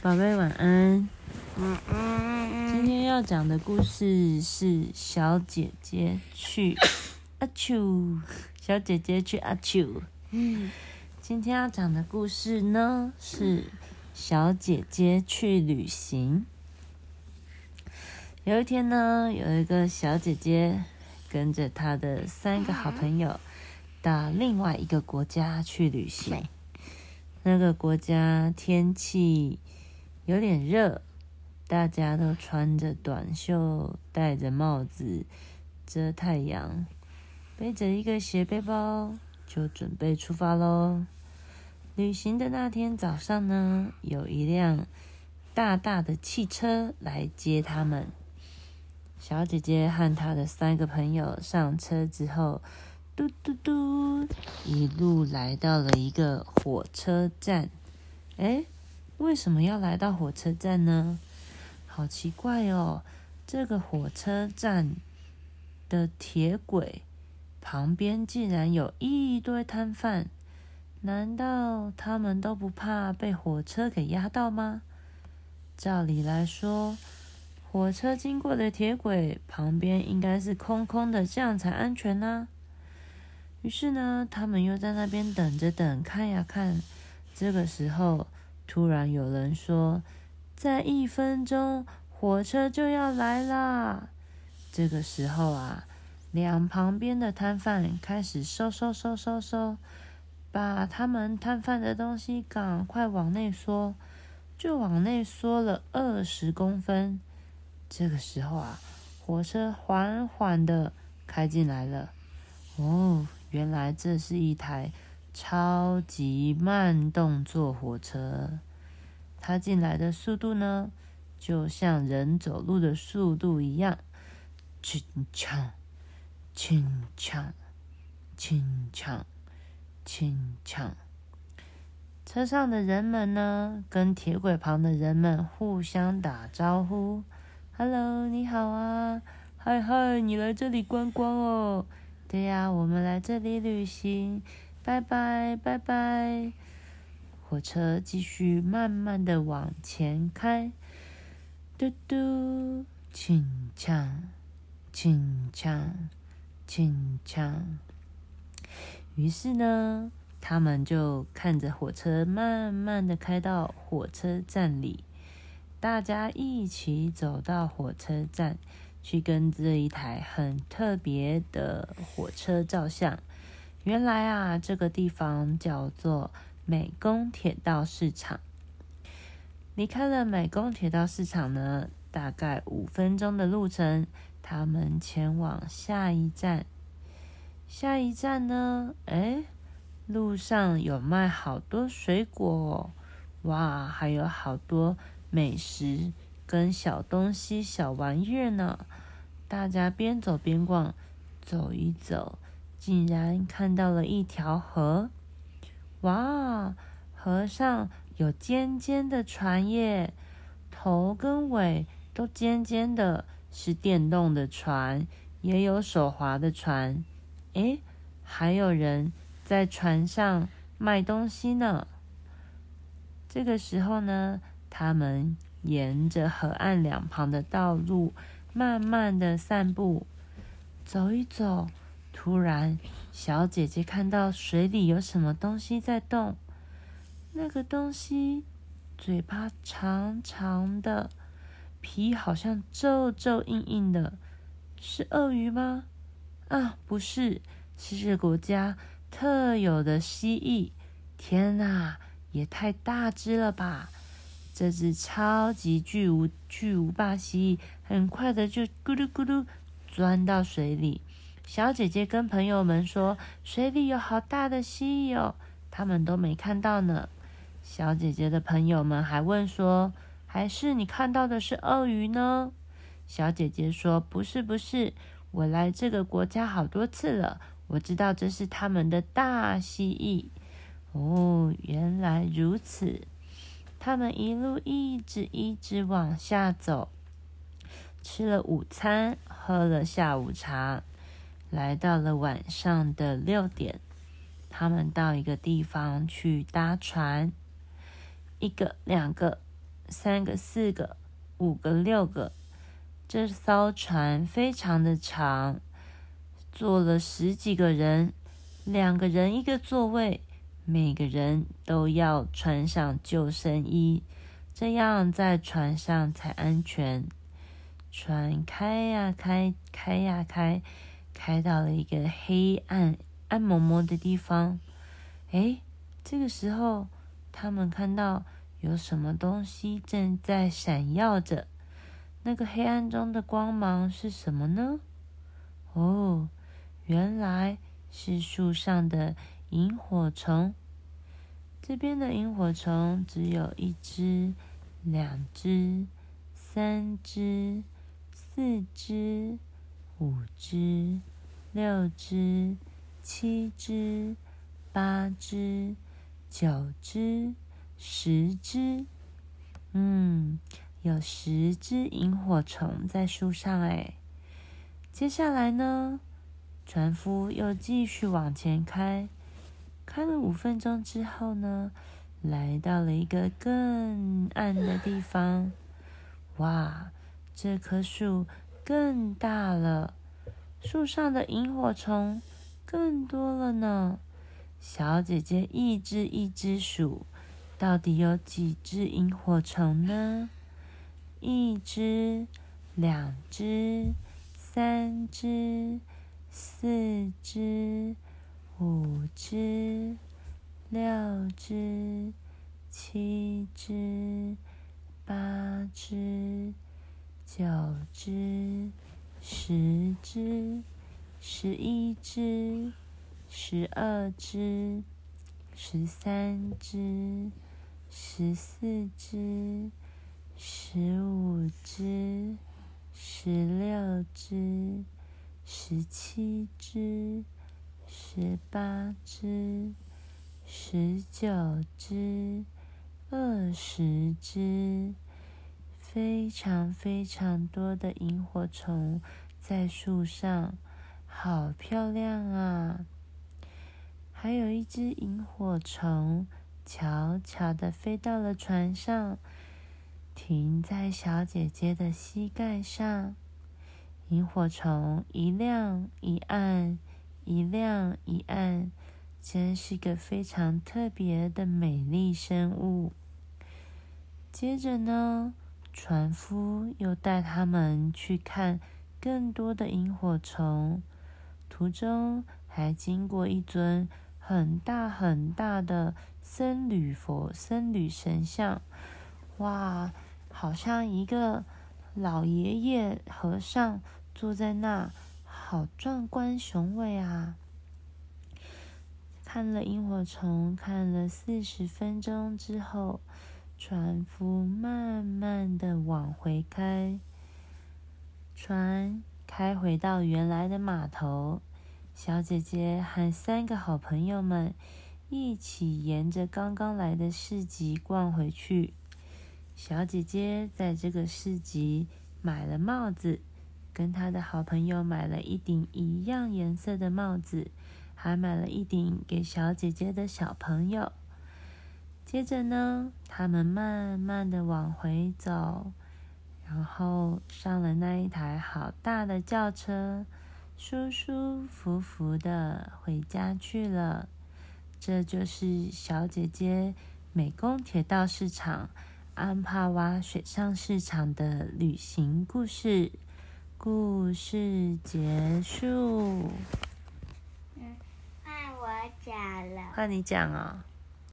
宝贝晚安。晚安今天要讲的故事是小姐姐去 阿丘，小姐姐去阿丘。嗯今天要讲的故事呢是小姐姐去旅行。有一天呢，有一个小姐姐跟着她的三个好朋友到另外一个国家去旅行。那个国家天气有点热，大家都穿着短袖，戴着帽子遮太阳，背着一个斜背包，就准备出发喽。旅行的那天早上呢，有一辆大大的汽车来接他们。小姐姐和她的三个朋友上车之后，嘟嘟嘟，一路来到了一个火车站。诶，为什么要来到火车站呢？好奇怪哦！这个火车站的铁轨旁边竟然有一堆摊贩，难道他们都不怕被火车给压到吗？照理来说，火车经过的铁轨旁边应该是空空的，这样才安全呢、于是呢，他们又在那边等着等，看呀看。这个时候，突然有人说：“再一分钟，火车就要来啦！”这个时候啊，两旁边的摊贩开始收收收收收，把他们摊贩的东西赶快往内缩，就往内缩了二十公分。这个时候啊，火车缓缓的开进来了。哦，原来这是一台超级慢动作火车。它进来的速度呢，就像人走路的速度一样，轻锵，轻锵，轻锵，轻锵。车上的人们呢，跟铁轨旁的人们互相打招呼：“Hello，你好啊，嗨嗨，你来这里观光哦。”对呀，我们来这里旅行，拜拜拜拜。火车继续慢慢的往前开，嘟嘟，轻锵，轻锵，轻锵。于是呢，他们就看着火车慢慢的开到火车站里，大家一起走到火车站。去跟这一台很特别的火车照相。原来啊，这个地方叫做美工铁道市场。离开了美工铁道市场呢，大概五分钟的路程，他们前往下一站。下一站呢，哎，路上有卖好多水果哦，哇，还有好多美食。跟小东西、小玩意儿呢，大家边走边逛，走一走，竟然看到了一条河。哇，河上有尖尖的船耶，头跟尾都尖尖的，是电动的船，也有手划的船。诶，还有人在船上卖东西呢。这个时候呢，他们。沿着河岸两旁的道路，慢慢的散步，走一走。突然，小姐姐看到水里有什么东西在动。那个东西嘴巴长长的，皮好像皱皱硬硬的，是鳄鱼吗？啊，不是，是这国家特有的蜥蜴。天哪，也太大只了吧！这只超级巨无巨无霸蜥蜴，很快的就咕噜咕噜钻到水里。小姐姐跟朋友们说：“水里有好大的蜥蜴哦，他们都没看到呢。”小姐姐的朋友们还问说：“还是你看到的是鳄鱼呢？”小姐姐说：“不是，不是，我来这个国家好多次了，我知道这是他们的大蜥蜴。”哦，原来如此。他们一路一直一直往下走，吃了午餐，喝了下午茶，来到了晚上的六点。他们到一个地方去搭船，一个、两个、三个、四个、五个、六个。这艘船非常的长，坐了十几个人，两个人一个座位，每个人都要穿上救生衣，这样在船上才安全。船开呀开，开呀开，开到了一个黑暗、暗蒙蒙的地方。哎，这个时候，他们看到有什么东西正在闪耀着。那个黑暗中的光芒是什么呢？哦，原来是树上的萤火虫。这边的萤火虫只有一只、两只、三只、四只、五只、六只、七只、八只、九只、十只。嗯。有十只萤火虫在树上，哎，接下来呢？船夫又继续往前开，开了五分钟之后呢，来到了一个更暗的地方。哇，这棵树更大了，树上的萤火虫更多了呢。小姐姐一只一只数，到底有几只萤火虫呢？一只，两只，三只，四只，五只，六只，七只，八只，九只，十只，十一只，十二只，十三只，十四只。十五只，十六只，十七只，十八只，十九只，二十只，非常非常多的萤火虫在树上，好漂亮啊！还有一只萤火虫悄悄的飞到了船上。停在小姐姐的膝盖上，萤火虫一亮一暗，一亮一暗，真是个非常特别的美丽生物。接着呢，船夫又带他们去看更多的萤火虫，途中还经过一尊很大很大的僧侣佛、僧侣神像，哇！好像一个老爷爷和尚坐在那，好壮观雄伟啊！看了萤火虫，看了四十分钟之后，船夫慢慢的往回开，船开回到原来的码头，小姐姐和三个好朋友们一起沿着刚刚来的市集逛回去。小姐姐在这个市集买了帽子，跟她的好朋友买了一顶一样颜色的帽子，还买了一顶给小姐姐的小朋友。接着呢，他们慢慢的往回走，然后上了那一台好大的轿车，舒舒服服的回家去了。这就是小姐姐美工铁道市场。安帕瓦水上市场的旅行故事，故事结束。嗯，换我讲了。换你讲啊。